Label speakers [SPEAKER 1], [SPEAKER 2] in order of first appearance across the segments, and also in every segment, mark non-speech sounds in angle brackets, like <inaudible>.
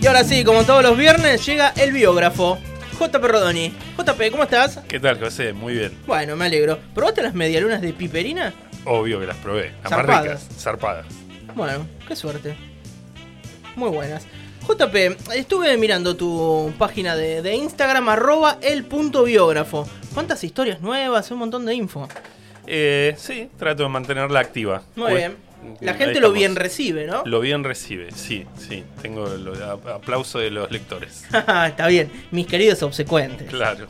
[SPEAKER 1] Y ahora sí, como todos los viernes, llega el biógrafo. JP Rodoni. JP, ¿cómo estás?
[SPEAKER 2] ¿Qué tal, José? Muy bien.
[SPEAKER 1] Bueno, me alegro. ¿Probaste las medialunas de piperina?
[SPEAKER 2] Obvio que las probé. Las más
[SPEAKER 1] Zarpadas.
[SPEAKER 2] ricas. Zarpadas.
[SPEAKER 1] Bueno, qué suerte. Muy buenas. JP, estuve mirando tu página de, de Instagram, arroba el punto biógrafo. ¿Cuántas historias nuevas? Un montón de info.
[SPEAKER 2] Eh, sí, trato de mantenerla activa.
[SPEAKER 1] Muy bien. La gente lo bien recibe, ¿no?
[SPEAKER 2] Lo bien recibe, sí, sí. Tengo el aplauso de los lectores. <laughs>
[SPEAKER 1] Está bien, mis queridos obsecuentes.
[SPEAKER 2] Claro.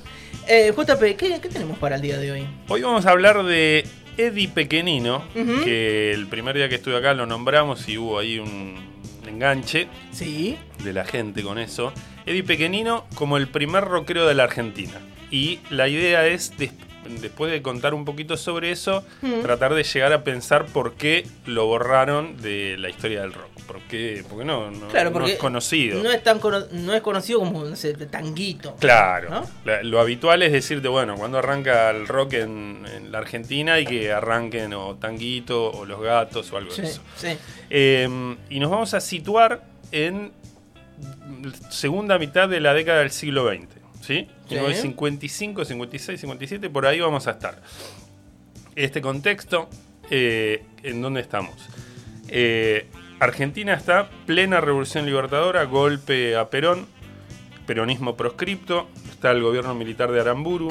[SPEAKER 1] Eh, JP, ¿qué, qué tenemos para el día de hoy?
[SPEAKER 2] Hoy vamos a hablar de Eddie Pequenino, que el primer día que estuve acá lo nombramos y hubo ahí un enganche
[SPEAKER 1] Sí.
[SPEAKER 2] de la gente con eso. Eddie Pequenino como el primer rockero de la Argentina. Y la idea es, después de contar un poquito sobre eso,
[SPEAKER 1] Mm.
[SPEAKER 2] tratar de llegar a pensar por qué lo borraron de la historia del rock. ¿Por qué? Porque no, no,
[SPEAKER 1] Claro,
[SPEAKER 2] no
[SPEAKER 1] porque
[SPEAKER 2] es conocido.
[SPEAKER 1] No es, tan cono- no es conocido como, no sé, tanguito.
[SPEAKER 2] Claro,
[SPEAKER 1] ¿No?
[SPEAKER 2] La- lo habitual es decirte, bueno, cuando arranca el rock en, en la Argentina y que arranquen o Tanguito o Los Gatos o algo
[SPEAKER 1] Sí,
[SPEAKER 2] de eso.
[SPEAKER 1] sí.
[SPEAKER 2] Eh, y nos vamos a situar en segunda mitad de la década del siglo XX. ¿Sí?
[SPEAKER 1] Sí.
[SPEAKER 2] 1955, 56, 57, por ahí vamos a estar. Este contexto, eh, ¿en dónde estamos? Eh, Argentina está plena revolución libertadora, golpe a Perón, peronismo proscripto, está el gobierno militar de Aramburu,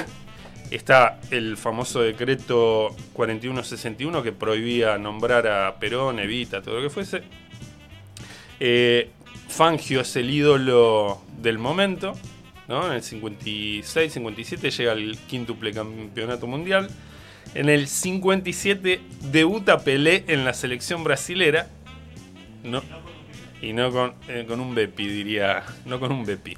[SPEAKER 2] está el famoso decreto 4161 que prohibía nombrar a Perón, Evita, todo lo que fuese. Eh, Fangio es el ídolo del momento, ¿no? En el 56, 57 llega al quíntuple campeonato mundial. En el 57 debuta Pelé en la selección brasilera. No, y no con, eh, con un Bepi, diría. No con un Bepi.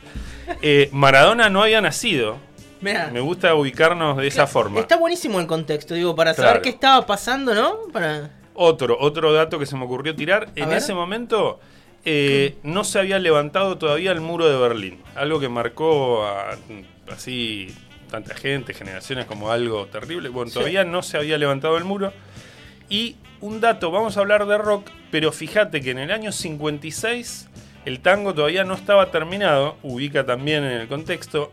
[SPEAKER 2] Eh, Maradona no había nacido.
[SPEAKER 1] Mirá,
[SPEAKER 2] Me gusta ubicarnos de esa forma.
[SPEAKER 1] Está buenísimo el contexto, digo, para saber qué estaba pasando, ¿no? Para...
[SPEAKER 2] Otro, otro dato que se me ocurrió tirar. en
[SPEAKER 1] ver.
[SPEAKER 2] ese momento eh, no se había levantado todavía el muro de Berlín. Algo que marcó a, así tanta gente, generaciones como algo terrible. Bueno,
[SPEAKER 1] Sí.
[SPEAKER 2] todavía no se había levantado el muro. Y un dato, vamos a hablar de rock, pero fíjate que en el año 56 el tango todavía no estaba terminado. Ubica también en el contexto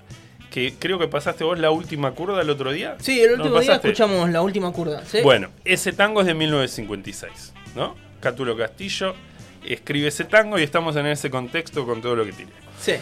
[SPEAKER 2] que creo que pasaste vos la última curda el otro día.
[SPEAKER 1] Sí, el
[SPEAKER 2] ¿No
[SPEAKER 1] último día
[SPEAKER 2] pasaste?
[SPEAKER 1] escuchamos la última curda. ¿sí?
[SPEAKER 2] Bueno, ese tango es de 1956, ¿no? Cátulo Castillo escribe ese tango y estamos en ese contexto con todo lo que tiene.
[SPEAKER 1] Sí.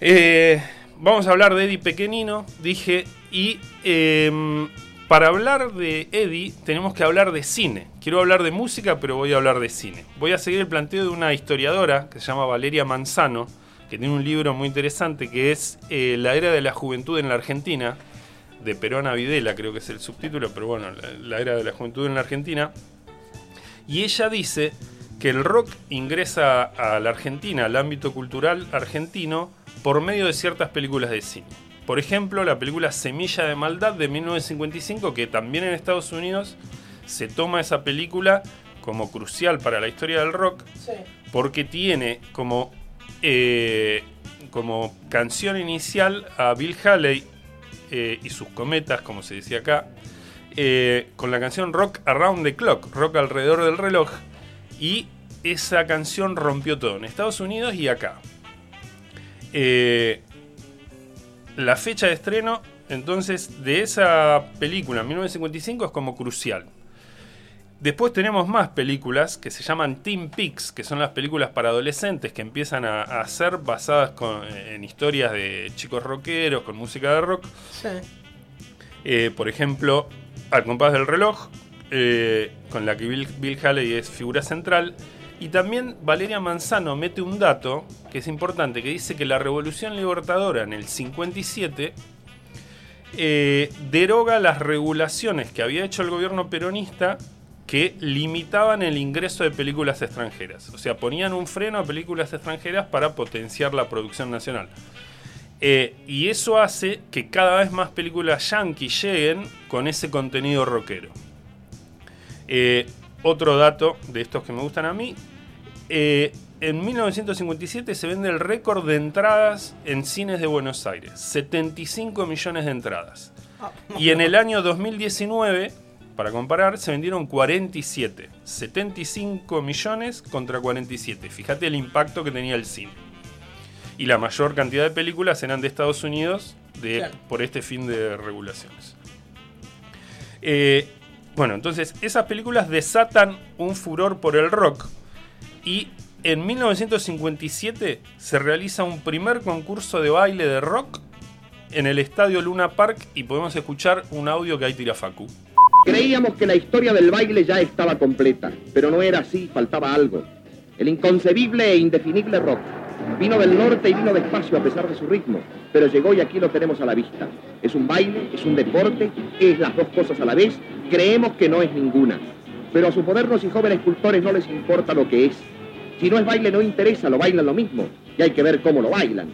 [SPEAKER 2] Eh, vamos a hablar de Eddie Pequenino, dije, y eh, para hablar de Eddie tenemos que hablar de cine. Quiero hablar de música, pero voy a hablar de cine. Voy a seguir el planteo de una historiadora que se llama Valeria Manzano, que tiene un libro muy interesante que es eh, La era de la juventud en la Argentina, de Perón a Videla, creo que es el subtítulo, pero bueno, la, la era de la juventud en la Argentina. Y ella dice que el rock ingresa a la Argentina, al ámbito cultural argentino, por medio de ciertas películas de cine. Por ejemplo, la película Semilla de Maldad de 1955, que también en Estados Unidos se toma esa película como crucial para la historia del rock,
[SPEAKER 1] Sí.
[SPEAKER 2] porque tiene como, eh, como canción inicial a Bill Haley eh, y sus cometas, como se decía acá, eh, con la canción Rock Around the Clock, Rock alrededor del reloj, y esa canción rompió todo en Estados Unidos y acá. Eh, la fecha de estreno, entonces, de esa película, 1955, es como crucial. Después tenemos más películas que se llaman Teen Peaks, que son las películas para adolescentes que empiezan a, a ser basadas con- en historias de chicos rockeros, con música de rock.
[SPEAKER 1] Sí.
[SPEAKER 2] Eh, por ejemplo, Al compás del reloj, eh, con la que Bill, Bill Haley es figura central. Y también Valeria Manzano mete un dato que es importante, que dice que la Revolución Libertadora en el 57 eh, deroga las regulaciones que había hecho el gobierno peronista que limitaban el ingreso de películas extranjeras. O sea, ponían un freno a películas extranjeras para potenciar la producción nacional. Eh, y eso hace que cada vez más películas yankee lleguen con ese contenido rockero. Eh, otro dato de estos que me gustan a mí. eh, en 1957 se vende el récord de entradas en cines de Buenos Aires. 75 millones de entradas. Y en el año 2019, para comparar, se vendieron 47. 75 millones contra 47. Fíjate el impacto que tenía el cine. y la mayor cantidad de películas eran de Estados Unidos de,
[SPEAKER 1] Claro.
[SPEAKER 2] por este fin de regulaciones. Eh, bueno, entonces esas películas desatan un furor por el rock y en 1957 se realiza un primer concurso de baile de rock en el estadio Luna Park y podemos escuchar un audio que hay tira Facu.
[SPEAKER 3] Creíamos que la historia del baile ya estaba completa, pero no era así, faltaba algo. El inconcebible e indefinible rock. Vino del norte y vino despacio a pesar de su ritmo, pero llegó y aquí lo tenemos a la vista. Es un baile, es un deporte, es las dos cosas a la vez, creemos que no es ninguna. Pero a sus modernos y jóvenes cultores no les importa lo que es. Si no es baile no interesa, lo bailan lo mismo, y hay que ver cómo lo bailan.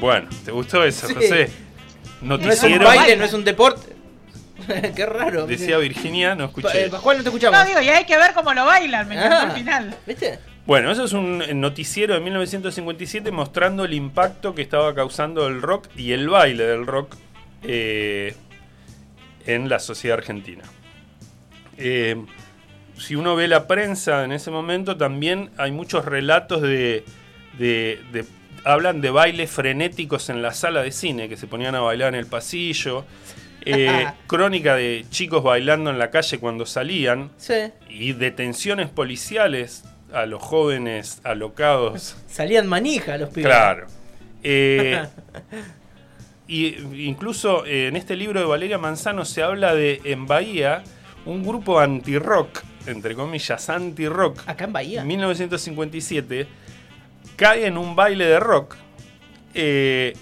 [SPEAKER 2] Bueno, ¿te gustó eso,
[SPEAKER 1] Sí.
[SPEAKER 2] José?
[SPEAKER 1] No es un
[SPEAKER 2] Noticiero,
[SPEAKER 1] baile, no es un deporte. <laughs> Qué raro.
[SPEAKER 2] decía Virginia, no escuché.
[SPEAKER 1] eh, Pascual, no te escuchamos.
[SPEAKER 4] No, digo, y hay que ver cómo lo bailan, me encantó
[SPEAKER 1] Ah,
[SPEAKER 4] al final.
[SPEAKER 1] ¿Viste?
[SPEAKER 2] Bueno, eso es un noticiero de 1957 mostrando el impacto que estaba causando el rock y el baile del rock eh, en la sociedad argentina. Eh, si uno ve la prensa en ese momento, también hay muchos relatos de, de- de- hablan de bailes frenéticos en la sala de cine, que se ponían a bailar en el pasillo. Eh, <laughs> crónica de chicos bailando en la calle cuando salían
[SPEAKER 1] Sí.
[SPEAKER 2] y detenciones policiales a los jóvenes alocados.
[SPEAKER 1] Salían manija los pibes.
[SPEAKER 2] Claro. Eh, <laughs> y incluso eh, en este libro de Valeria Manzano se habla de en Bahía un grupo anti-rock, entre comillas, anti-rock,
[SPEAKER 1] Acá en Bahía.
[SPEAKER 2] 1957, cae en un baile de rock eh,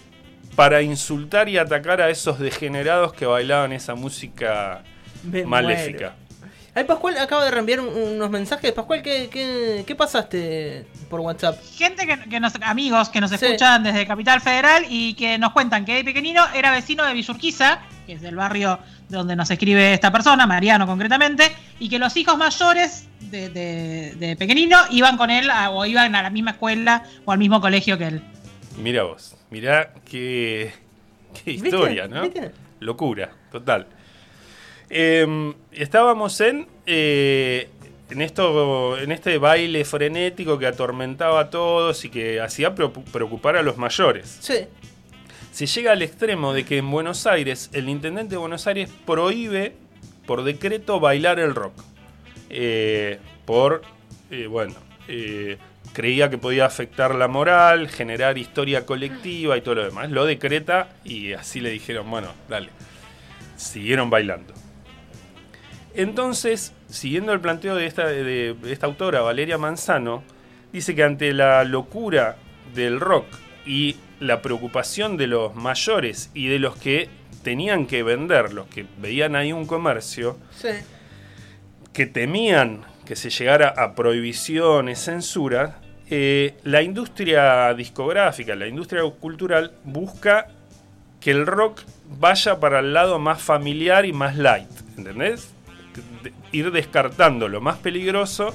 [SPEAKER 2] para insultar y atacar a esos degenerados que bailaban esa música
[SPEAKER 1] Me
[SPEAKER 2] maléfica.
[SPEAKER 1] muero. Ay, Pascual acaba de reenviar un- unos mensajes. Pascual, ¿qué, qué, qué pasaste por WhatsApp?
[SPEAKER 4] Gente que, que nos, amigos que nos
[SPEAKER 1] Sí.
[SPEAKER 4] escuchan desde Capital Federal y que nos cuentan que de pequeñino era vecino de Villurquiza, que es el barrio de donde nos escribe esta persona, Mariano concretamente, y que los hijos mayores de, de, de pequeñino iban con él a- o iban a la misma escuela o al mismo colegio que él.
[SPEAKER 2] Mira vos, mira qué, qué
[SPEAKER 1] ¿Viste?
[SPEAKER 2] historia, ¿no?
[SPEAKER 1] ¿Viste?
[SPEAKER 2] Locura, total. Eh, estábamos en, eh, en, esto, en este baile frenético que atormentaba a todos y que hacía preocu- preocupar a los mayores.
[SPEAKER 1] Sí.
[SPEAKER 2] Se llega al extremo de que en Buenos Aires, el intendente de Buenos Aires prohíbe por decreto bailar el rock. Eh, por, eh, bueno, eh, creía que podía afectar la moral, generar historia colectiva y todo lo demás. Lo decreta y así le dijeron, bueno, dale. Siguieron bailando. Entonces, siguiendo el planteo de esta, de esta autora, Valeria Manzano, dice que ante la locura del rock y la preocupación de los mayores y de los que tenían que vender, los que veían ahí un comercio,
[SPEAKER 1] Sí.
[SPEAKER 2] que temían que se llegara a prohibiciones, censura, eh, la industria discográfica, la industria cultural busca que el rock vaya para el lado más familiar y más light, ¿entendés? Ir descartando lo más peligroso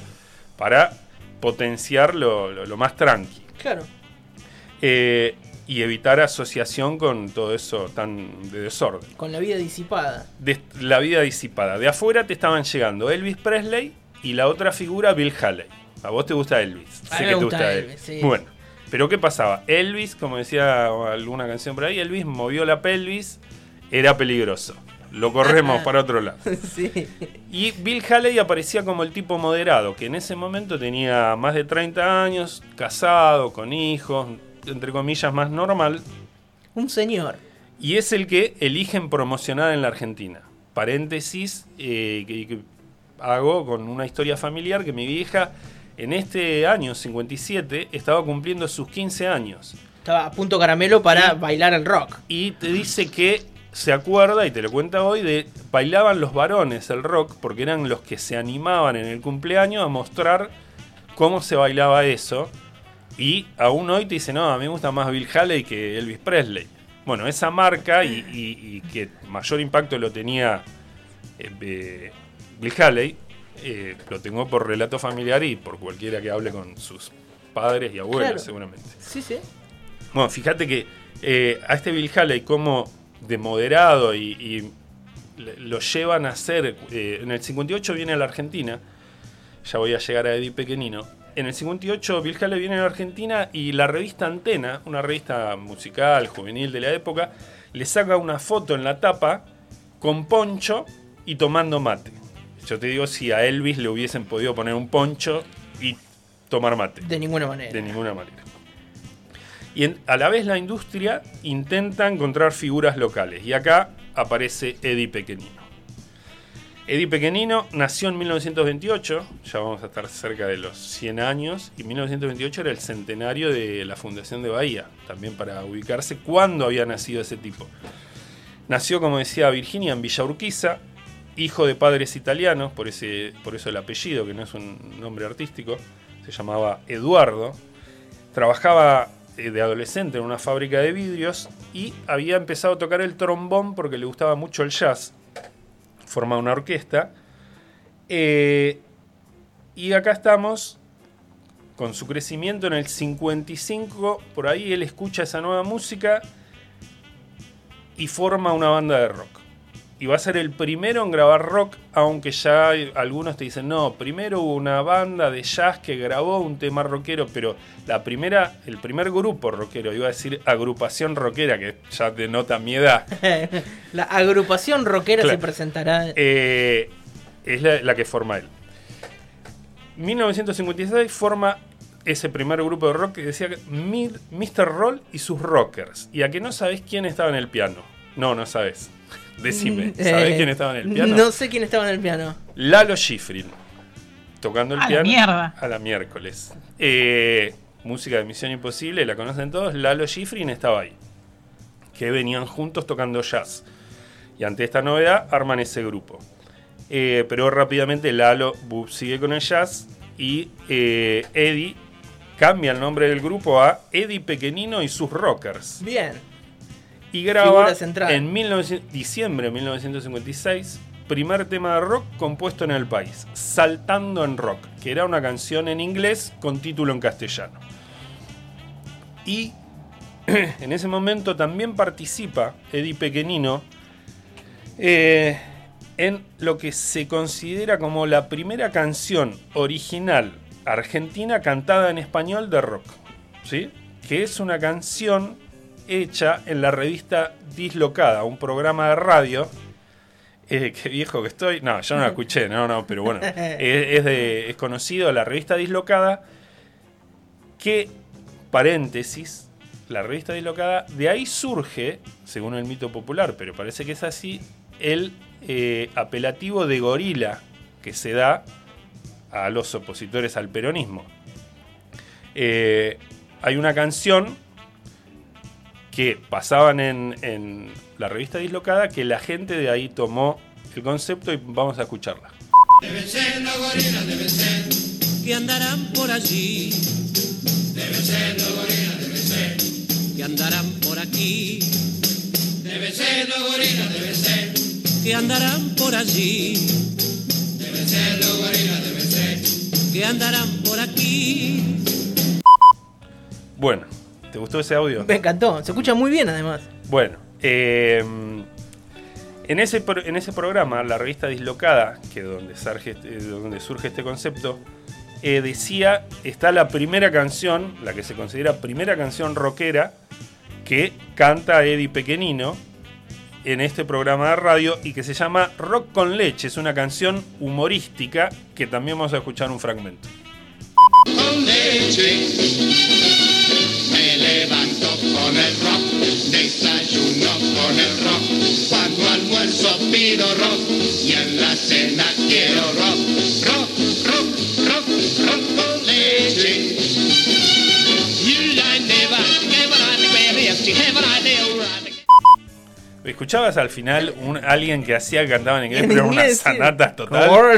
[SPEAKER 2] para potenciar lo, lo- lo más tranqui.
[SPEAKER 1] Claro.
[SPEAKER 2] Eh, y evitar asociación con todo eso tan de desorden
[SPEAKER 1] Con la vida disipada.
[SPEAKER 2] de la vida disipada. De afuera te estaban llegando Elvis Presley y la otra figura Bill Haley. A vos te gusta Elvis.
[SPEAKER 1] A mí me gusta Elvis, sí.
[SPEAKER 2] Bueno, pero ¿qué pasaba? Elvis, como decía alguna canción por ahí, Elvis movió la pelvis, era peligroso. Lo corremos para otro lado. <laughs>
[SPEAKER 1] sí.
[SPEAKER 2] Y Bill Haley aparecía como el tipo moderado, que en ese momento tenía más de 30 años, casado, con hijos, entre comillas, más normal,
[SPEAKER 1] Un señor.
[SPEAKER 2] y es el que eligen promocionar en la Argentina. Paréntesis eh, que, que hago con una historia familiar que mi vieja en este año 57 estaba cumpliendo sus 15 años.
[SPEAKER 1] Estaba a punto caramelo para bailar el rock.
[SPEAKER 2] Y te dice que se acuerda, y te lo cuenta hoy, de bailaban los varones el rock porque eran los que se animaban en el cumpleaños a mostrar cómo se bailaba eso. Y aún hoy te dice, no, a mí me gusta más Bill Haley que Elvis Presley. Bueno, esa marca y, y- y que mayor impacto lo tenía eh, eh, Bill Haley, eh, lo tengo por relato familiar y por cualquiera que hable con sus padres y abuelos,
[SPEAKER 1] Claro.
[SPEAKER 2] seguramente.
[SPEAKER 1] Sí, sí.
[SPEAKER 2] Bueno, fíjate que eh, a este Bill Haley como de moderado y, lo llevan a ser... eh, en el 58 viene a la Argentina, ya voy a llegar a Eddie Pequenino, en el 58 Bill Haley viene a la Argentina y la revista Antena, una revista musical, juvenil de la época, le saca una foto en la tapa con poncho y tomando mate. Yo te digo, si a Elvis le hubiesen podido poner un poncho y tomar mate.
[SPEAKER 1] De ninguna manera.
[SPEAKER 2] De ninguna manera. Y a la vez la industria intenta encontrar figuras locales. Y acá aparece Eddie Pequenino. Eddie Pequenino nació en 1928, ya vamos a estar cerca de los 100 años, y 1928 era el centenario de la fundación de Bahía, también para ubicarse cuándo había nacido ese tipo. Nació, como decía Virginia, en Villa Urquiza, hijo de padres italianos, por, ese, por eso el apellido, que no es un nombre artístico, se llamaba Eduardo. Trabajaba de adolescente en una fábrica de vidrios y había empezado a tocar el trombón porque le gustaba mucho el jazz. Formaba una orquesta. Eh, y acá estamos con su crecimiento en el 55. Por ahí él escucha esa nueva música y forma una banda de rock. Y va a ser el primero en grabar rock, aunque ya algunos te dicen, no, primero hubo una banda de jazz que grabó un tema rockero, pero la primera, el primer grupo rockero, iba a decir agrupación rockera, que ya denota mi edad, <laughs>
[SPEAKER 1] la agrupación rockera
[SPEAKER 2] Claro.
[SPEAKER 1] se presentará.
[SPEAKER 2] eh, es la, la que forma él. 1956 forma ese primer grupo de rock que decía Mr. Roll y sus rockers. Y a que no sabes quién estaba en el piano. No, no sabes. Decime, <laughs> ¿sabés
[SPEAKER 1] Eh,
[SPEAKER 2] quién estaba en el piano?
[SPEAKER 1] No sé quién estaba en el piano.
[SPEAKER 2] Lalo Schifrin. Tocando el
[SPEAKER 4] A la
[SPEAKER 2] piano.
[SPEAKER 4] mierda.
[SPEAKER 2] A la miércoles. Eh, música de Misión Imposible, la conocen todos. Lalo Schifrin estaba ahí. Que venían juntos tocando jazz. Y ante esta novedad arman ese grupo. Eh, pero rápidamente Lalo sigue con el jazz y eh, Eddie cambia el nombre del grupo a Eddie Pequenino y sus Rockers.
[SPEAKER 1] Bien.
[SPEAKER 2] Y graba en 1900 diciembre de 1956 primer tema de rock compuesto en el país, Saltando en Rock, que era una canción en inglés con título en castellano. Y <clears throat> en ese momento también participa Eddie Pequenino eh, en lo que se considera como la primera canción original argentina cantada en español de rock. ¿sí? Que es una canción hecha en la revista Dislocada, un programa de radio. Eh, qué viejo que estoy. No, yo no la escuché, no, no, pero bueno. <laughs> Es, es de- es conocido la revista Dislocada. Que, paréntesis, la revista Dislocada, de ahí surge, según el mito popular, pero parece que es así, el eh, apelativo de gorila que se da a los opositores al peronismo. Eh, hay una canción que pasaban en, en la revista Dislocada que la gente de ahí tomó el concepto y vamos a escucharla.
[SPEAKER 5] que andarán por allí. Deben ser los gorilas, deben ser. Que andarán por aquí. Deben ser los gorilas, deben ser. Que andarán por allí. Deben ser los gorilas, deben ser. Que andarán por aquí.
[SPEAKER 2] Bueno, ¿te gustó ese audio?
[SPEAKER 1] Me encantó. Se escucha muy bien además.
[SPEAKER 2] Bueno, eh, en, ese, en ese programa, la revista Dislocada, que es donde surge, este- donde surge este concepto, eh, decía, está la primera canción, la que se considera primera canción rockera, que canta Eddie Pequenino en este programa de radio y que se llama Rock con leche. Es una canción humorística que también vamos a escuchar un fragmento.
[SPEAKER 6] con leche. Levanto con el rock, desayuno con el rock. Cuando almuerzo pido rock y en la cena quiero rock. Rock, rock, rock, rock con leche.
[SPEAKER 2] ¿Escuchabas al final un, alguien que hacía que cantaba en inglés,
[SPEAKER 1] En
[SPEAKER 2] pero era una
[SPEAKER 1] inglés, sí.
[SPEAKER 2] sanata total? Bueno,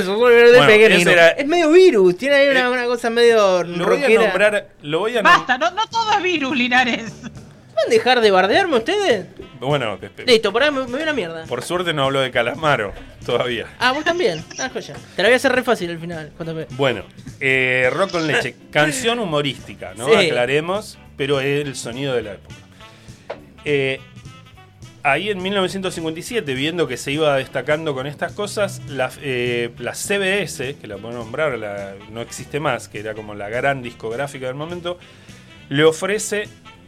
[SPEAKER 2] era-
[SPEAKER 1] Es medio virus. Tiene ahí una,
[SPEAKER 2] Eh,
[SPEAKER 1] una cosa medio
[SPEAKER 2] Lo voy a
[SPEAKER 1] rockera.
[SPEAKER 2] nombrar, lo voy a nom-
[SPEAKER 4] Basta, no, no todo es virus, Linares.
[SPEAKER 1] ¿Pueden dejar de bardearme ustedes?
[SPEAKER 2] Bueno,
[SPEAKER 1] Listo, por ahí me, me voy a la mierda.
[SPEAKER 2] por suerte no habló de Calamaro todavía.
[SPEAKER 1] Ah, vos también. <laughs> Ah, joya. Te la voy a hacer re fácil al final.
[SPEAKER 2] Bueno, eh, Rock con leche, <laughs> canción humorística, ¿no?
[SPEAKER 1] Sí.
[SPEAKER 2] Aclaremos, pero es el sonido de la época. Eh, ahí en 1957, viendo que se iba destacando con estas cosas, la, eh, la CBS, que la puedo nombrar, la- no existe más, que era como la gran discográfica del momento, le ofrece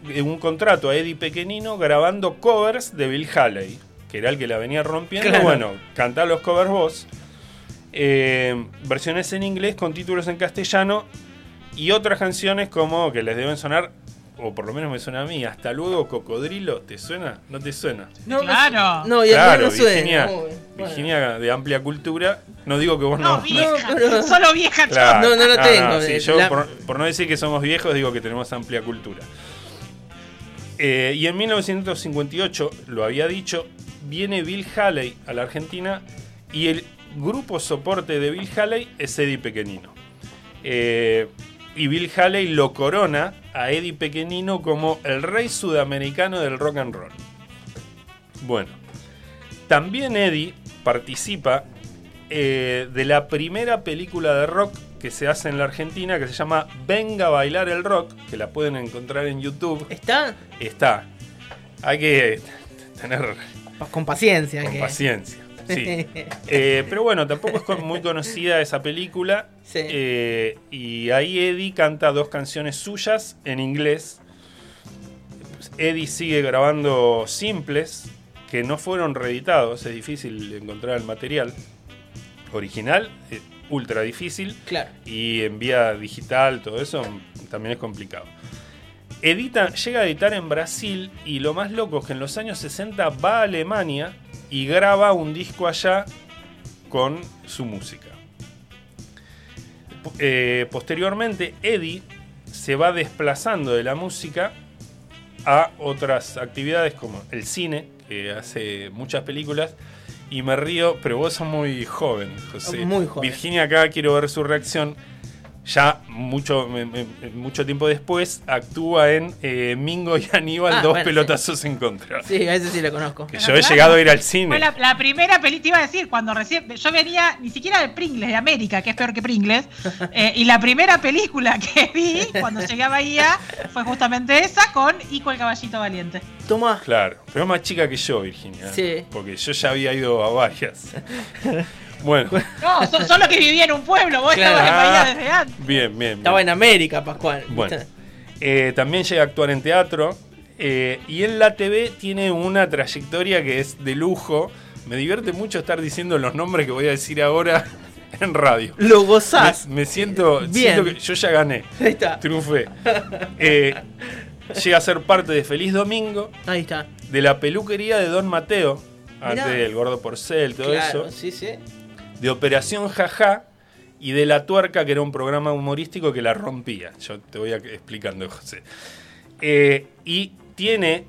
[SPEAKER 2] eh, un contrato a Eddie Pequenino grabando covers de Bill Haley, que era el que la venía rompiendo.
[SPEAKER 1] Claro.
[SPEAKER 2] Bueno, cantá los covers vos. Eh, versiones en inglés con títulos en castellano y otras canciones como que les deben sonar, o por lo menos me suena a mí, hasta luego Cocodrilo, ¿te suena? ¿No te suena?
[SPEAKER 1] No,
[SPEAKER 4] Claro.
[SPEAKER 1] No, ya
[SPEAKER 2] claro,
[SPEAKER 1] no suena.
[SPEAKER 2] Virginia.
[SPEAKER 1] Bueno.
[SPEAKER 2] Virginia de amplia cultura. No digo que vos
[SPEAKER 4] No,
[SPEAKER 2] no.
[SPEAKER 4] vieja.
[SPEAKER 1] pero-
[SPEAKER 4] Solo vieja yo.
[SPEAKER 2] Claro.
[SPEAKER 1] No, no lo tengo,
[SPEAKER 2] sí,
[SPEAKER 1] eh,
[SPEAKER 2] yo,
[SPEAKER 1] la-
[SPEAKER 2] por, por no decir que somos viejos, digo que tenemos amplia cultura. Eh, y en 1958, lo había dicho, viene Bill Haley a la Argentina y el grupo soporte de Bill Haley es Eddie Pequenino. Eh, y Bill Haley lo corona a Eddie Pequenino como el rey sudamericano del rock and roll. Bueno, también Eddie participa eh, de la primera película de rock que se hace en la Argentina que se llama Venga a bailar el rock, que la pueden encontrar en YouTube.
[SPEAKER 1] ¿Está?
[SPEAKER 2] Está. Hay que tener
[SPEAKER 1] Con paciencia.
[SPEAKER 2] con
[SPEAKER 1] que-
[SPEAKER 2] paciencia. Sí. <laughs> Eh, pero bueno, tampoco es muy conocida esa película.
[SPEAKER 1] Sí.
[SPEAKER 2] Eh, y ahí Eddie canta dos canciones suyas en inglés. Eddie sigue grabando simples que no fueron reeditados. Es difícil encontrar el material original. eh, ultra difícil.
[SPEAKER 1] Claro.
[SPEAKER 2] Y en vía digital, todo eso también es complicado. Edita, llega a editar en Brasil y lo más loco es que en los años 60 va a Alemania y graba un disco allá con su música. Eh, posteriormente, Eddie se va desplazando de la música a otras actividades como el cine, que hace muchas películas. Y me río, pero vos sos muy joven, José.
[SPEAKER 1] Muy joven.
[SPEAKER 2] Virginia acá, quiero ver su reacción. Ya mucho, mucho tiempo después actúa en eh, Mingo y Aníbal,
[SPEAKER 1] Ah,
[SPEAKER 2] dos
[SPEAKER 1] bueno,
[SPEAKER 2] pelotazos en contra.
[SPEAKER 1] Sí, a ese sí lo conozco.
[SPEAKER 2] Que yo he
[SPEAKER 4] claro,
[SPEAKER 2] llegado a ir al
[SPEAKER 4] Fue
[SPEAKER 2] cine.
[SPEAKER 4] la, la primera película, te iba a decir, cuando recién. Yo venía ni siquiera de Pringles, de América, que es peor que Pringles. <laughs> eh, y la primera película <laughs> que vi cuando llegué a Bahía fue justamente esa con Ico el Caballito Valiente.
[SPEAKER 1] Toma.
[SPEAKER 2] Claro, pero es más chica que yo, Virginia.
[SPEAKER 1] Sí.
[SPEAKER 2] Porque yo ya había ido a varias. <laughs> Bueno, <laughs>
[SPEAKER 4] No, so- solo que vivía en un pueblo, vos
[SPEAKER 1] Claro.
[SPEAKER 4] estabas en Bahía
[SPEAKER 2] Ah.
[SPEAKER 4] desde antes.
[SPEAKER 2] bien, bien. bien.
[SPEAKER 1] Estaba en América, Pascual.
[SPEAKER 2] Bueno, eh, también llega a actuar en teatro eh, y en la TV tiene una trayectoria que es de lujo. Me divierte mucho estar diciendo los nombres que voy a decir ahora <laughs> en radio.
[SPEAKER 1] Lo
[SPEAKER 2] Me,
[SPEAKER 1] gozás.
[SPEAKER 2] me siento,
[SPEAKER 1] Bien.
[SPEAKER 2] siento que yo ya gané,
[SPEAKER 1] Ahí está.
[SPEAKER 2] triunfé. Eh, llega a ser parte de Feliz Domingo,
[SPEAKER 1] Ahí está.
[SPEAKER 2] de la peluquería de Don Mateo, antes
[SPEAKER 1] Mirá.
[SPEAKER 2] del gordo porcel, todo
[SPEAKER 1] claro,
[SPEAKER 2] eso,
[SPEAKER 1] sí, sí.
[SPEAKER 2] De Operación Jaja y de La Tuerca, que era un programa humorístico que la rompía. Yo te voy a explicando, José. Eh, y tiene,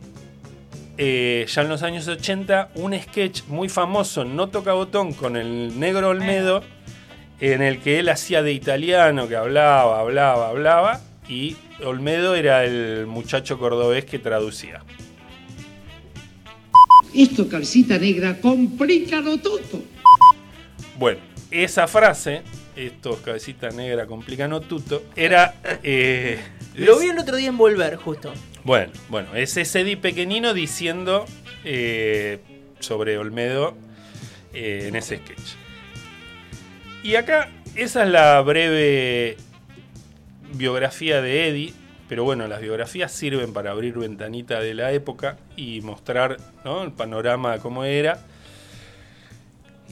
[SPEAKER 2] eh, ya en los años 80, un sketch muy famoso, No Toca Botón, con el negro Olmedo, en el que él hacía de italiano, que hablaba, hablaba, hablaba, y Olmedo era el muchacho cordobés que traducía.
[SPEAKER 7] Esto, calcita negra, complícalo todo.
[SPEAKER 2] Bueno, esa frase, estos cabecita negra complican tuto, era... eh,
[SPEAKER 1] Lo
[SPEAKER 2] es-
[SPEAKER 1] vi el otro día en Volver, justo.
[SPEAKER 2] Bueno, bueno, es ese Eddie pequeñino diciendo eh, sobre Olmedo eh, en ese sketch. Y acá, esa es la breve biografía de Eddie. Pero bueno, las biografías sirven para abrir ventanita de la época y mostrar ¿no? el panorama de cómo era.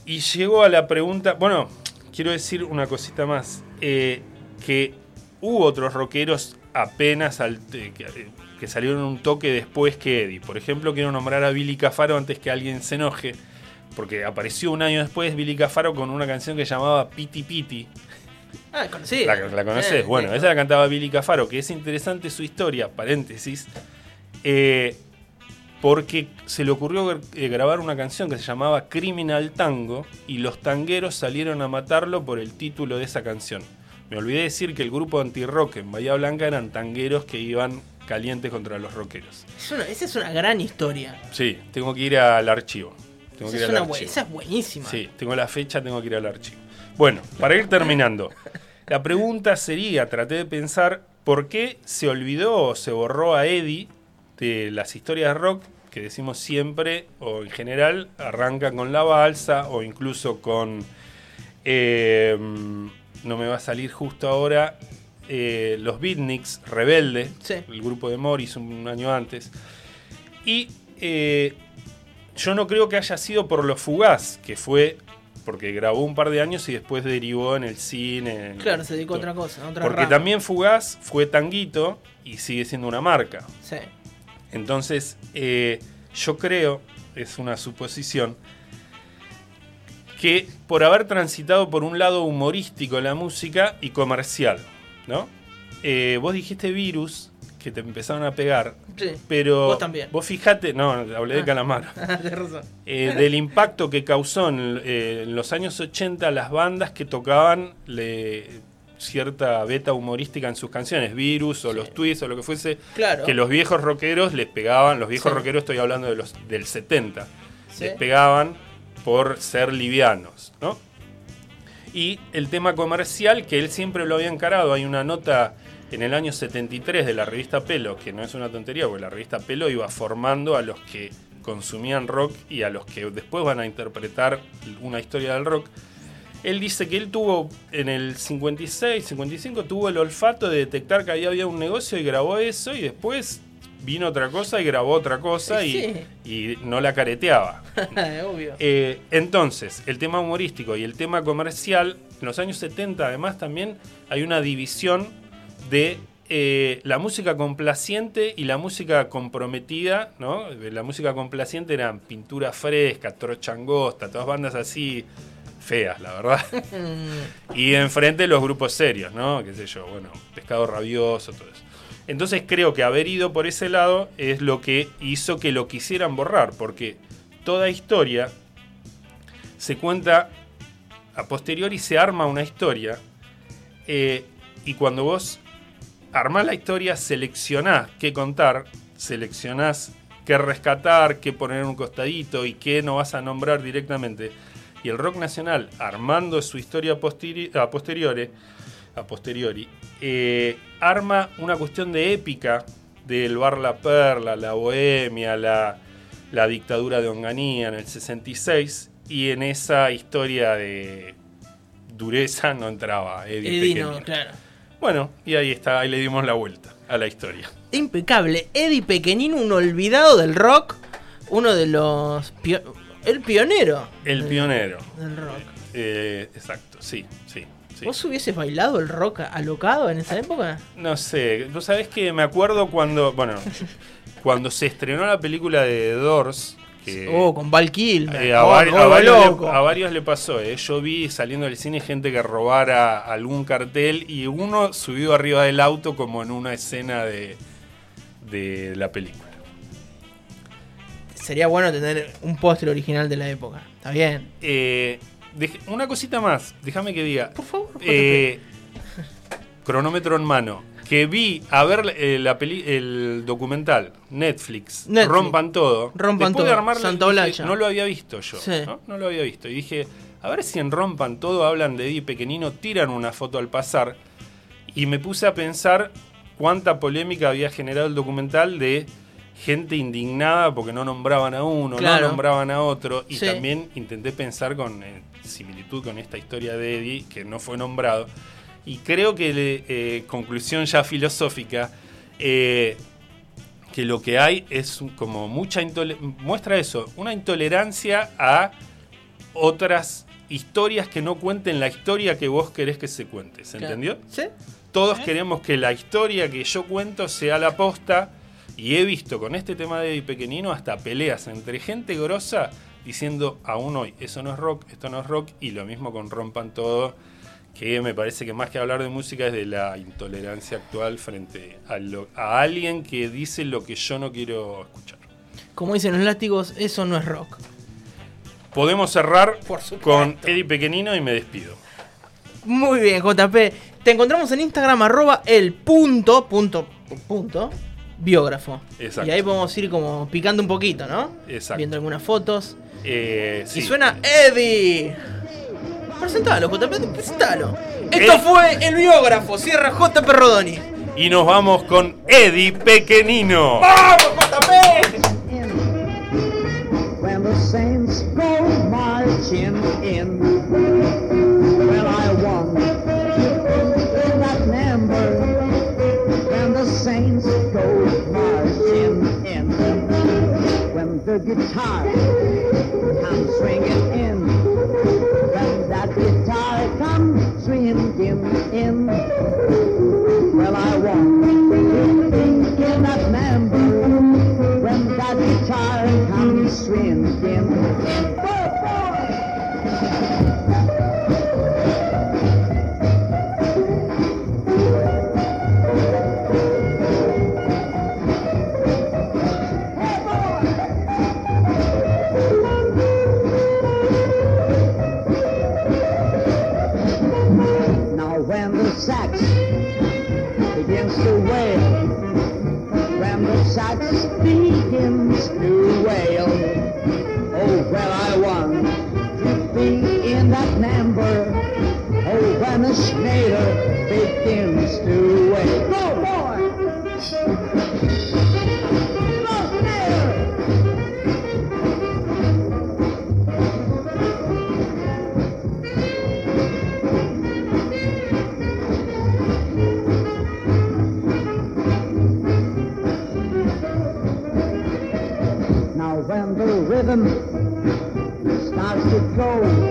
[SPEAKER 2] Y llegó a la pregunta, bueno, quiero decir una cosita más, eh, que hubo otros rockeros apenas al- eh, que, eh, que salieron un toque después que Eddie. Por ejemplo, quiero nombrar a Billy Cafaro antes que alguien se enoje, porque apareció un año después Billy Cafaro con una canción que llamaba Piti Piti.
[SPEAKER 1] Ah, conocí.
[SPEAKER 2] ¿La, la conoces?
[SPEAKER 1] Eh,
[SPEAKER 2] bueno,
[SPEAKER 1] sí.
[SPEAKER 2] esa la cantaba Billy Cafaro, que es interesante su historia, paréntesis, eh, porque se le ocurrió eh, grabar una canción que se llamaba Criminal Tango y los tangueros salieron a matarlo por el título de esa canción. Me olvidé decir que el grupo anti-rock en Bahía Blanca eran tangueros que iban calientes contra los rockeros.
[SPEAKER 1] Es una- esa es una gran historia.
[SPEAKER 2] Sí, tengo que ir al archivo. Tengo que
[SPEAKER 1] Esa
[SPEAKER 2] ir
[SPEAKER 1] es,
[SPEAKER 2] al archivo.
[SPEAKER 1] esa es buenísima.
[SPEAKER 2] Sí, tengo la fecha, tengo que ir al archivo. Bueno, para ir terminando, la pregunta sería, traté de pensar, ¿por qué se olvidó o se borró a Eddie de las historias de rock que decimos siempre, o en general, arranca con la balsa o incluso con... eh, no me va a salir justo ahora. eh, los Beatniks, Rebelde,
[SPEAKER 1] Sí.
[SPEAKER 2] el grupo de Morris un año antes. Y eh, yo no creo que haya sido por lo fugaz, que fue porque grabó un par de años y después derivó en el cine. en-
[SPEAKER 1] Claro, se dedicó a otra cosa, a otra
[SPEAKER 2] Porque
[SPEAKER 1] rama.
[SPEAKER 2] también Fugaz fue Tanguito y sigue siendo una marca.
[SPEAKER 1] Sí.
[SPEAKER 2] Entonces, eh, yo creo, es una suposición, que por haber transitado por un lado humorístico la música y comercial, ¿no? Eh, vos dijiste virus que te empezaron a pegar,
[SPEAKER 1] Sí.
[SPEAKER 2] pero
[SPEAKER 1] Vos también.
[SPEAKER 2] vos fijate, no, hablé de
[SPEAKER 1] Ah.
[SPEAKER 2] Calamaro. <laughs>
[SPEAKER 1] Tenés razón.
[SPEAKER 2] Eh, del impacto que causó en, eh, en los años 80 las bandas que tocaban le- cierta beta humorística en sus canciones, Virus o los Twists o lo que fuese,
[SPEAKER 1] Claro.
[SPEAKER 2] que los viejos rockeros les pegaban, los viejos
[SPEAKER 1] Sí.
[SPEAKER 2] rockeros estoy hablando de los del 70,
[SPEAKER 1] Sí.
[SPEAKER 2] les pegaban por ser livianos, ¿no? Y el tema comercial, que él siempre lo había encarado, hay una nota en el año 73 de la revista Pelo, que no es una tontería, porque la revista Pelo iba formando a los que consumían rock y a los que después van a interpretar una historia del rock. Él dice que él tuvo en el 56, 55, tuvo el olfato de detectar que ahí había un negocio y grabó eso y después vino otra cosa y grabó otra cosa y, y no la careteaba. <laughs>
[SPEAKER 1] Obvio.
[SPEAKER 2] Eh, entonces, el tema humorístico y el tema comercial, en los años 70 además también hay una división de eh, la música complaciente y la música comprometida, ¿no? La música complaciente eran Pintura Fresca, Trocha Angosta, todas bandas así feas, la verdad. <laughs> y enfrente los grupos serios, ¿no? Qué sé yo, bueno, Pescado Rabioso, todo eso. Entonces creo que haber ido por ese lado es lo que hizo que lo quisieran borrar, porque toda historia se cuenta a posteriori, se arma una historia eh, y cuando vos armás la historia, seleccionás qué contar, seleccionás qué rescatar, qué poner en un costadito y qué no vas a nombrar directamente. Y el rock nacional, armando su historia a, posteri- a posteriori, a posteriori eh, arma una cuestión de épica del Bar La Perla, la Bohemia, la, la dictadura de Onganía en el 66 y en esa historia de dureza no entraba Eddie
[SPEAKER 1] Eddie no, claro.
[SPEAKER 2] Bueno, y ahí está, ahí le dimos la vuelta a la historia.
[SPEAKER 1] Impecable. Eddie Pequeñino, un olvidado del rock. Uno de los. El pionero.
[SPEAKER 2] El
[SPEAKER 1] del-
[SPEAKER 2] pionero.
[SPEAKER 1] Del rock.
[SPEAKER 2] Eh, exacto, sí, sí. sí.
[SPEAKER 1] ¿Vos hubieses bailado el rock alocado en esa época?
[SPEAKER 2] No sé, vos sabés que me acuerdo cuando, bueno, <laughs> cuando se estrenó la película de Doors, que
[SPEAKER 1] Oh, con Val Kilmer.
[SPEAKER 2] eh, a,
[SPEAKER 1] Oh,
[SPEAKER 2] varios le, a varios le pasó, eh. yo vi saliendo del cine gente que robara algún cartel y uno subido arriba del auto como en una escena de, de la película.
[SPEAKER 1] Sería bueno tener un póster original de la época. Está bien.
[SPEAKER 2] Eh, una cosita más, déjame que diga.
[SPEAKER 1] Por favor.
[SPEAKER 2] Eh, cronómetro en mano. Que vi a ver eh, la peli el documental Netflix,
[SPEAKER 1] Netflix.
[SPEAKER 2] Rompan Todo.
[SPEAKER 1] Rompan
[SPEAKER 2] Después de
[SPEAKER 1] Todo,
[SPEAKER 2] armarla,
[SPEAKER 1] Santa
[SPEAKER 2] dije. No lo había visto yo.
[SPEAKER 1] Sí.
[SPEAKER 2] ¿no? No lo había visto. Y dije, a ver si en Rompan Todo hablan de Eddie Pequeñino, tiran una foto al pasar. Y me puse a pensar cuánta polémica había generado el documental de gente indignada porque no nombraban a uno,
[SPEAKER 1] Claro.
[SPEAKER 2] no nombraban a otro. Y
[SPEAKER 1] Sí.
[SPEAKER 2] también intenté pensar con eh, similitud con esta historia de Eddie, que no fue nombrado. Y creo que, eh, conclusión ya filosófica, eh, que lo que hay es como mucha muestra eso, una intolerancia a otras historias que no cuenten la historia que vos querés que se cuente. ¿Se
[SPEAKER 1] Claro.
[SPEAKER 2] entendió?
[SPEAKER 1] ¿Sí?
[SPEAKER 2] Todos queremos que la historia que yo cuento sea la posta. Y he visto con este tema de Eddie Pequeñino hasta peleas entre gente grosa diciendo aún hoy, eso no es rock, esto no es rock. Y lo mismo con Rompan Todo, que me parece que más que hablar de música es de la intolerancia actual frente a, lo- a alguien que dice lo que yo no quiero escuchar.
[SPEAKER 1] Como dicen los látigos, eso no es rock.
[SPEAKER 2] Podemos cerrar
[SPEAKER 1] Por
[SPEAKER 2] con Eddie Pequeñino y me despido.
[SPEAKER 1] Muy bien, JP. Te encontramos en Instagram, arroba el punto, punto, punto, biógrafo.
[SPEAKER 2] Exacto.
[SPEAKER 1] Y ahí podemos ir como picando un poquito, ¿no?
[SPEAKER 2] Exacto.
[SPEAKER 1] Viendo algunas fotos.
[SPEAKER 2] Eh,
[SPEAKER 1] y suena Eddie. Presentalo, JP, presentalo. Esto fue el biógrafo, Sierra J. Perrodoni.
[SPEAKER 2] Y nos vamos con Eddie Pequenino.
[SPEAKER 1] ¡Vamos, JP!
[SPEAKER 8] Saints. In. starts to go.